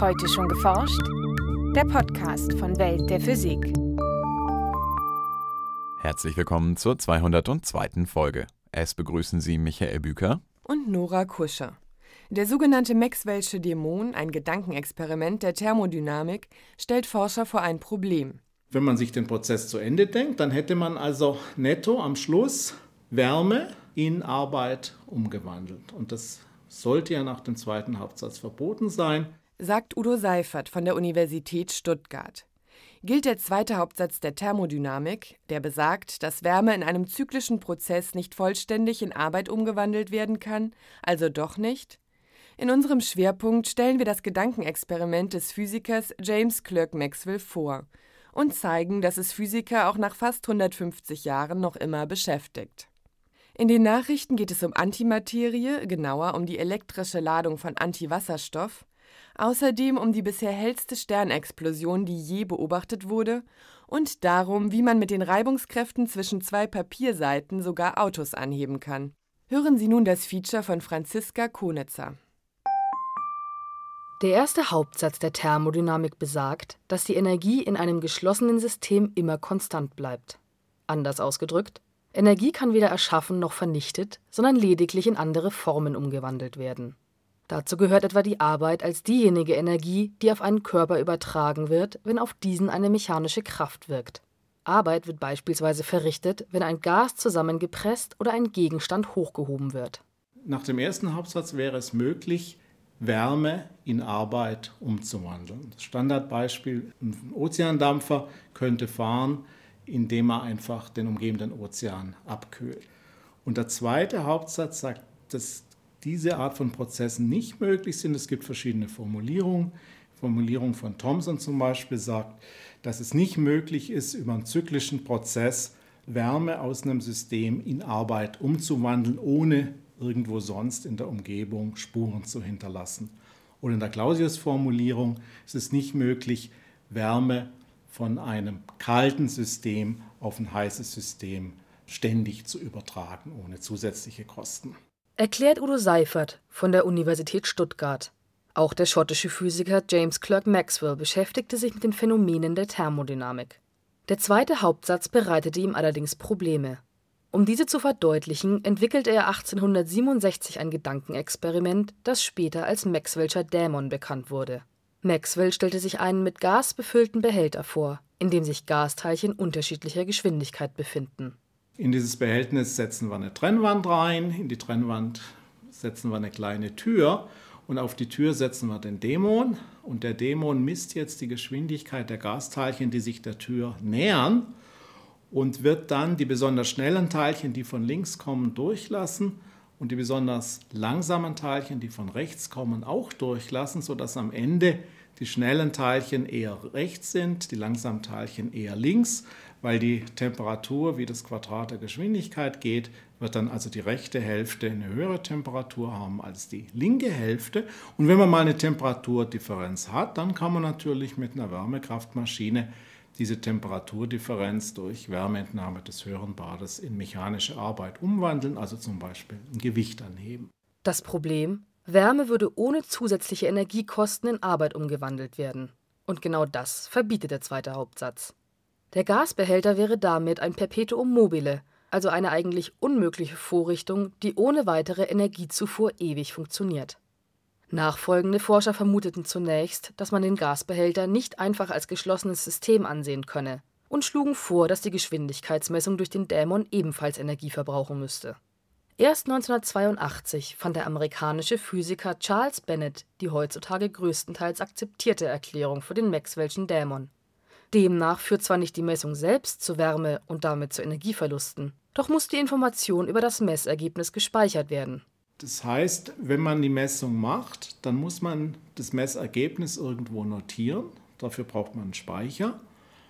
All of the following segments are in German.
Heute schon geforscht? Der Podcast von Welt der Physik. Herzlich willkommen zur 202. Folge. Es begrüßen Sie Michael Büker und Nora Kuscher. Der sogenannte Maxwell'sche Dämon, ein Gedankenexperiment der Thermodynamik, stellt Forscher vor ein Problem. Wenn man sich den Prozess zu Ende denkt, dann hätte man also netto am Schluss Wärme in Arbeit umgewandelt. Und das sollte ja nach dem zweiten Hauptsatz verboten sein. Sagt Udo Seifert von der Universität Stuttgart. Gilt der zweite Hauptsatz der Thermodynamik, der besagt, dass Wärme in einem zyklischen Prozess nicht vollständig in Arbeit umgewandelt werden kann, also doch nicht? In unserem Schwerpunkt stellen wir das Gedankenexperiment des Physikers James Clerk Maxwell vor und zeigen, dass es Physiker auch nach fast 150 Jahren noch immer beschäftigt. In den Nachrichten geht es um Antimaterie, genauer um die elektrische Ladung von Antiwasserstoff, außerdem um die bisher hellste Sternexplosion, die je beobachtet wurde, und darum, wie man mit den Reibungskräften zwischen zwei Papierseiten sogar Autos anheben kann. Hören Sie nun das Feature von Franziska Konitzer. Der erste Hauptsatz der Thermodynamik besagt, dass die Energie in einem geschlossenen System immer konstant bleibt. Anders ausgedrückt, Energie kann weder erschaffen noch vernichtet, sondern lediglich in andere Formen umgewandelt werden. Dazu gehört etwa die Arbeit als diejenige Energie, die auf einen Körper übertragen wird, wenn auf diesen eine mechanische Kraft wirkt. Arbeit wird beispielsweise verrichtet, wenn ein Gas zusammengepresst oder ein Gegenstand hochgehoben wird. Nach dem ersten Hauptsatz wäre es möglich, Wärme in Arbeit umzuwandeln. Das Standardbeispiel, ein Ozeandampfer könnte fahren, indem er einfach den umgebenden Ozean abkühlt. Und der zweite Hauptsatz sagt, dass diese Art von Prozessen nicht möglich sind. Es gibt verschiedene Formulierungen. Die Formulierung von Thomson zum Beispiel sagt, dass es nicht möglich ist, über einen zyklischen Prozess Wärme aus einem System in Arbeit umzuwandeln, ohne irgendwo sonst in der Umgebung Spuren zu hinterlassen. Und in der Clausius-Formulierung ist es nicht möglich, Wärme von einem kalten System auf ein heißes System ständig zu übertragen, ohne zusätzliche Kosten. Erklärt Udo Seifert von der Universität Stuttgart. Auch der schottische Physiker James Clerk Maxwell beschäftigte sich mit den Phänomenen der Thermodynamik. Der zweite Hauptsatz bereitete ihm allerdings Probleme. Um diese zu verdeutlichen, entwickelte er 1867 ein Gedankenexperiment, das später als Maxwell'scher Dämon bekannt wurde Maxwell stellte sich einen mit Gas befüllten Behälter vor, in dem sich Gasteilchen unterschiedlicher Geschwindigkeit befinden. In dieses Behältnis setzen wir eine Trennwand rein, in die Trennwand setzen wir eine kleine Tür und auf die Tür setzen wir den Dämon. Und der Dämon misst jetzt die Geschwindigkeit der Gasteilchen, die sich der Tür nähern und wird dann die besonders schnellen Teilchen, die von links kommen, durchlassen und die besonders langsamen Teilchen, die von rechts kommen, auch durchlassen, sodass am Ende die schnellen Teilchen eher rechts sind, die langsamen Teilchen eher links, weil die Temperatur wie das Quadrat der Geschwindigkeit geht, wird dann also die rechte Hälfte eine höhere Temperatur haben als die linke Hälfte. Und wenn man mal eine Temperaturdifferenz hat, dann kann man natürlich mit einer Wärmekraftmaschine diese Temperaturdifferenz durch Wärmeentnahme des höheren Bades in mechanische Arbeit umwandeln, also zum Beispiel ein Gewicht anheben. Das Problem, Wärme würde ohne zusätzliche Energiekosten in Arbeit umgewandelt werden. Und genau das verbietet der zweite Hauptsatz. Der Gasbehälter wäre damit ein Perpetuum mobile, also eine eigentlich unmögliche Vorrichtung, die ohne weitere Energiezufuhr ewig funktioniert. Nachfolgende Forscher vermuteten zunächst, dass man den Gasbehälter nicht einfach als geschlossenes System ansehen könne und schlugen vor, dass die Geschwindigkeitsmessung durch den Dämon ebenfalls Energie verbrauchen müsste. Erst 1982 fand der amerikanische Physiker Charles Bennett die heutzutage größtenteils akzeptierte Erklärung für den Maxwell'schen Dämon. Demnach führt zwar nicht die Messung selbst zu Wärme und damit zu Energieverlusten, doch muss die Information über das Messergebnis gespeichert werden. Das heißt, wenn man die Messung macht, dann muss man das Messergebnis irgendwo notieren. Dafür braucht man einen Speicher.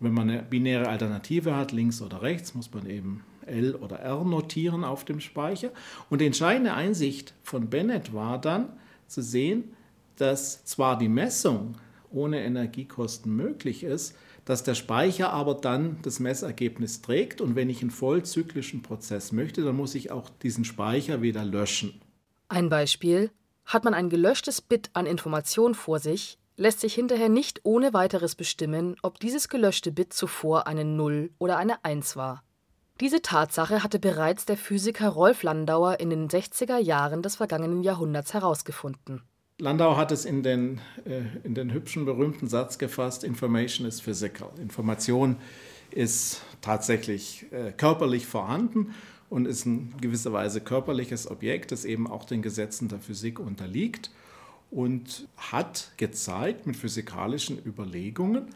Wenn man eine binäre Alternative hat, links oder rechts, muss man eben L oder R notieren auf dem Speicher. Und die entscheidende Einsicht von Bennett war dann zu sehen, dass zwar die Messung ohne Energiekosten möglich ist, dass der Speicher aber dann das Messergebnis trägt und wenn ich einen vollzyklischen Prozess möchte, dann muss ich auch diesen Speicher wieder löschen. Ein Beispiel: Hat man ein gelöschtes Bit an Information vor sich, lässt sich hinterher nicht ohne weiteres bestimmen, ob dieses gelöschte Bit zuvor eine 0 oder eine 1 war. Diese Tatsache hatte bereits der Physiker Rolf Landauer in den 60er Jahren des vergangenen Jahrhunderts herausgefunden. Landau hat es in den, äh, in den hübschen, berühmten Satz gefasst: Information is physical. Information ist tatsächlich äh, körperlich vorhanden und ist in gewisser Weise körperliches Objekt, das eben auch den Gesetzen der Physik unterliegt und hat gezeigt mit physikalischen Überlegungen,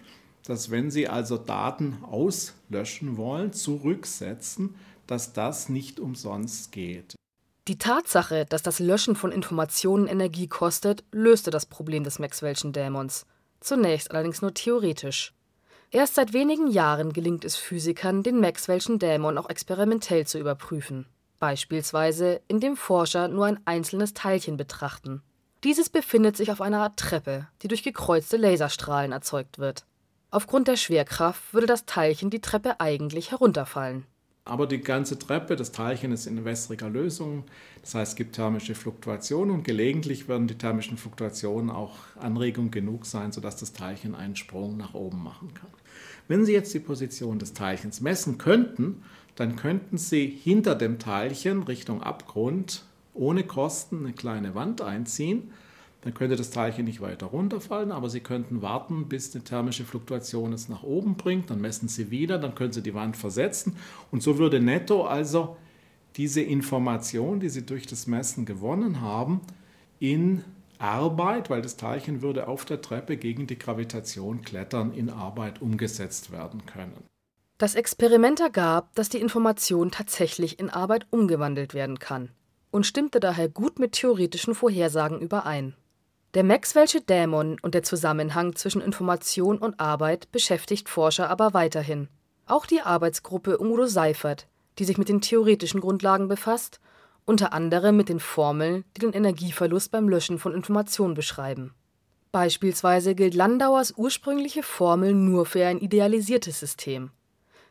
dass wenn Sie also Daten auslöschen wollen, zurücksetzen, dass das nicht umsonst geht. Die Tatsache, dass das Löschen von Informationen Energie kostet, löste das Problem des Maxwell'schen Dämons. Zunächst allerdings nur theoretisch. Erst seit wenigen Jahren gelingt es Physikern, den Maxwell'schen Dämon auch experimentell zu überprüfen. Beispielsweise, indem Forscher nur ein einzelnes Teilchen betrachten. Dieses befindet sich auf einer Art Treppe, die durch gekreuzte Laserstrahlen erzeugt wird. Aufgrund der Schwerkraft würde das Teilchen die Treppe eigentlich herunterfallen. Aber die ganze Treppe, das Teilchen ist in wässriger Lösung, das heißt es gibt thermische Fluktuationen und gelegentlich werden die thermischen Fluktuationen auch Anregung genug sein, sodass das Teilchen einen Sprung nach oben machen kann. Wenn Sie jetzt die Position des Teilchens messen könnten, dann könnten Sie hinter dem Teilchen Richtung Abgrund ohne Kosten eine kleine Wand einziehen dann könnte das Teilchen nicht weiter runterfallen, aber Sie könnten warten, bis eine thermische Fluktuation es nach oben bringt. Dann messen Sie wieder, dann können Sie die Wand versetzen. Und so würde netto also diese Information, die Sie durch das Messen gewonnen haben, in Arbeit, weil das Teilchen würde auf der Treppe gegen die Gravitation klettern, in Arbeit umgesetzt werden können. Das Experiment ergab, dass die Information tatsächlich in Arbeit umgewandelt werden kann und stimmte daher gut mit theoretischen Vorhersagen überein. Der Maxwell'sche Dämon und der Zusammenhang zwischen Information und Arbeit beschäftigt Forscher aber weiterhin. Auch die Arbeitsgruppe um Udo Seifert, die sich mit den theoretischen Grundlagen befasst, unter anderem mit den Formeln, die den Energieverlust beim Löschen von Informationen beschreiben. Beispielsweise gilt Landauers ursprüngliche Formel nur für ein idealisiertes System.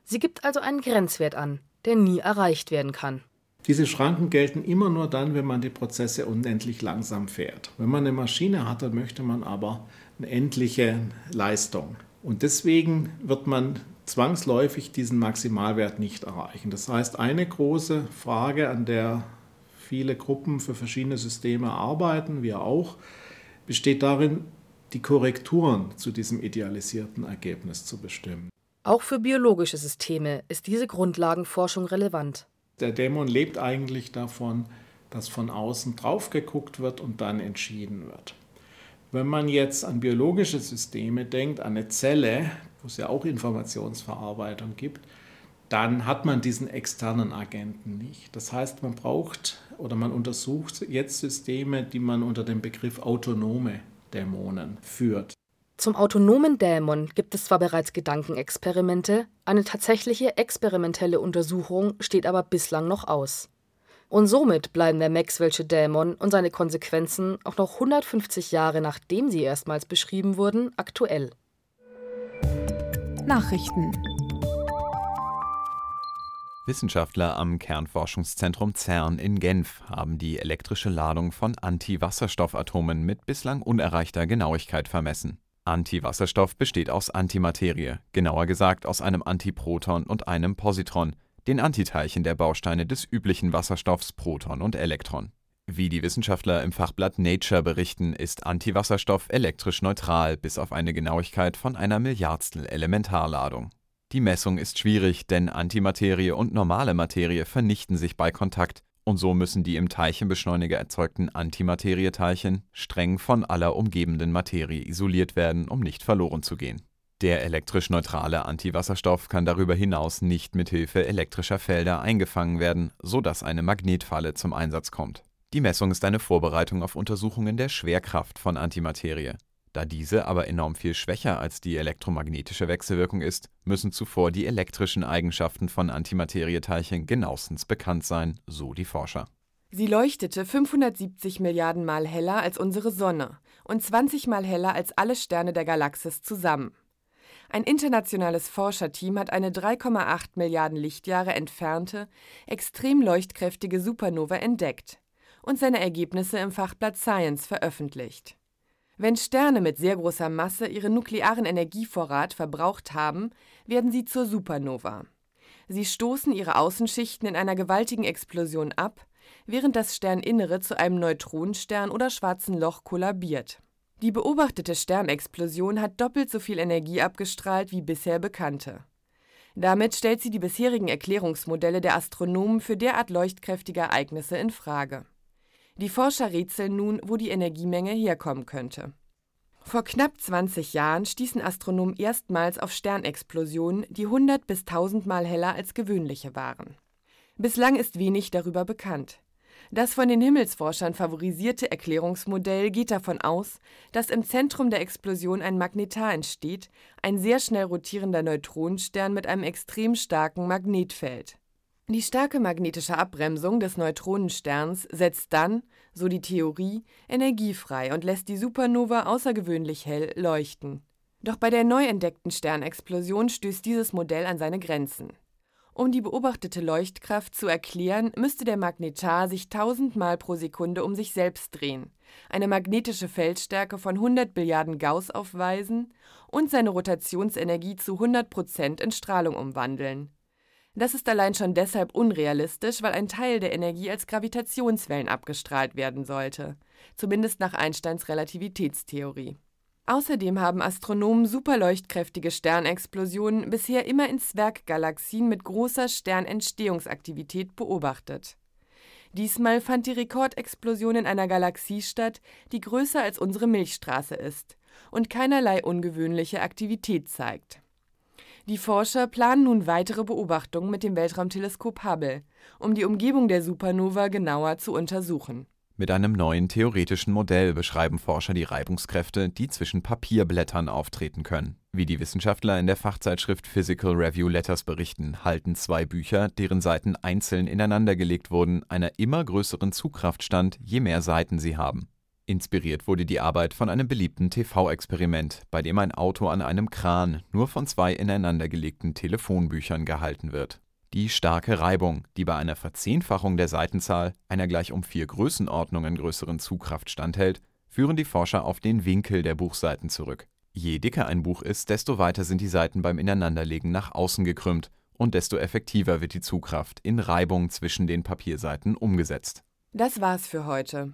Sie gibt also einen Grenzwert an, der nie erreicht werden kann diese Schranken gelten immer nur dann, wenn man die Prozesse unendlich langsam fährt. Wenn man eine Maschine hat, dann möchte man aber eine endliche Leistung. Und deswegen wird man zwangsläufig diesen Maximalwert nicht erreichen. Das heißt, eine große Frage, an der viele Gruppen für verschiedene Systeme arbeiten, wir auch, besteht darin, die Korrekturen zu diesem idealisierten Ergebnis zu bestimmen. Auch für biologische Systeme ist diese Grundlagenforschung relevant der Dämon lebt eigentlich davon, dass von außen drauf geguckt wird und dann entschieden wird. Wenn man jetzt an biologische Systeme denkt, an eine Zelle, wo es ja auch Informationsverarbeitung gibt, dann hat man diesen externen Agenten nicht. Das heißt, man braucht oder man untersucht jetzt Systeme, die man unter dem Begriff autonome Dämonen führt. Zum autonomen Dämon gibt es zwar bereits Gedankenexperimente, eine tatsächliche experimentelle Untersuchung steht aber bislang noch aus. Und somit bleiben der Maxwell'sche Dämon und seine Konsequenzen auch noch 150 Jahre nachdem sie erstmals beschrieben wurden, aktuell. Nachrichten Wissenschaftler am Kernforschungszentrum CERN in Genf haben die elektrische Ladung von Antiwasserstoffatomen mit bislang unerreichter Genauigkeit vermessen. Antiwasserstoff besteht aus Antimaterie, genauer gesagt aus einem Antiproton und einem Positron, den Antiteilchen der Bausteine des üblichen Wasserstoffs Proton und Elektron. Wie die Wissenschaftler im Fachblatt Nature berichten, ist Antiwasserstoff elektrisch neutral bis auf eine Genauigkeit von einer Milliardstel Elementarladung. Die Messung ist schwierig, denn Antimaterie und normale Materie vernichten sich bei Kontakt und so müssen die im Teilchenbeschleuniger erzeugten Antimaterieteilchen streng von aller umgebenden Materie isoliert werden, um nicht verloren zu gehen. Der elektrisch neutrale Antiwasserstoff kann darüber hinaus nicht mit Hilfe elektrischer Felder eingefangen werden, sodass eine Magnetfalle zum Einsatz kommt. Die Messung ist eine Vorbereitung auf Untersuchungen der Schwerkraft von Antimaterie. Da diese aber enorm viel schwächer als die elektromagnetische Wechselwirkung ist, müssen zuvor die elektrischen Eigenschaften von Antimaterieteilchen genauestens bekannt sein, so die Forscher. Sie leuchtete 570 Milliarden Mal heller als unsere Sonne und 20 Mal heller als alle Sterne der Galaxis zusammen. Ein internationales Forscherteam hat eine 3,8 Milliarden Lichtjahre entfernte, extrem leuchtkräftige Supernova entdeckt und seine Ergebnisse im Fachblatt Science veröffentlicht. Wenn Sterne mit sehr großer Masse ihren nuklearen Energievorrat verbraucht haben, werden sie zur Supernova. Sie stoßen ihre Außenschichten in einer gewaltigen Explosion ab, während das Sterninnere zu einem Neutronenstern oder schwarzen Loch kollabiert. Die beobachtete Sternexplosion hat doppelt so viel Energie abgestrahlt wie bisher bekannte. Damit stellt sie die bisherigen Erklärungsmodelle der Astronomen für derart leuchtkräftige Ereignisse in Frage. Die Forscher rätseln nun, wo die Energiemenge herkommen könnte. Vor knapp 20 Jahren stießen Astronomen erstmals auf Sternexplosionen, die 100 bis 1000 Mal heller als gewöhnliche waren. Bislang ist wenig darüber bekannt. Das von den Himmelsforschern favorisierte Erklärungsmodell geht davon aus, dass im Zentrum der Explosion ein Magnetar entsteht, ein sehr schnell rotierender Neutronenstern mit einem extrem starken Magnetfeld. Die starke magnetische Abbremsung des Neutronensterns setzt dann, so die Theorie, Energie frei und lässt die Supernova außergewöhnlich hell leuchten. Doch bei der neu entdeckten Sternexplosion stößt dieses Modell an seine Grenzen. Um die beobachtete Leuchtkraft zu erklären, müsste der Magnetar sich tausendmal pro Sekunde um sich selbst drehen, eine magnetische Feldstärke von 100 Billiarden Gauss aufweisen und seine Rotationsenergie zu 100 Prozent in Strahlung umwandeln. Das ist allein schon deshalb unrealistisch, weil ein Teil der Energie als Gravitationswellen abgestrahlt werden sollte, zumindest nach Einsteins Relativitätstheorie. Außerdem haben Astronomen superleuchtkräftige Sternexplosionen bisher immer in Zwerggalaxien mit großer Sternentstehungsaktivität beobachtet. Diesmal fand die Rekordexplosion in einer Galaxie statt, die größer als unsere Milchstraße ist und keinerlei ungewöhnliche Aktivität zeigt. Die Forscher planen nun weitere Beobachtungen mit dem Weltraumteleskop Hubble, um die Umgebung der Supernova genauer zu untersuchen. Mit einem neuen theoretischen Modell beschreiben Forscher die Reibungskräfte, die zwischen Papierblättern auftreten können. Wie die Wissenschaftler in der Fachzeitschrift Physical Review Letters berichten, halten zwei Bücher, deren Seiten einzeln ineinandergelegt wurden, einer immer größeren Zugkraft stand, je mehr Seiten sie haben. Inspiriert wurde die Arbeit von einem beliebten TV-Experiment, bei dem ein Auto an einem Kran nur von zwei ineinandergelegten Telefonbüchern gehalten wird. Die starke Reibung, die bei einer Verzehnfachung der Seitenzahl einer gleich um vier Größenordnungen größeren Zugkraft standhält, führen die Forscher auf den Winkel der Buchseiten zurück. Je dicker ein Buch ist, desto weiter sind die Seiten beim Ineinanderlegen nach außen gekrümmt und desto effektiver wird die Zugkraft in Reibung zwischen den Papierseiten umgesetzt. Das war's für heute.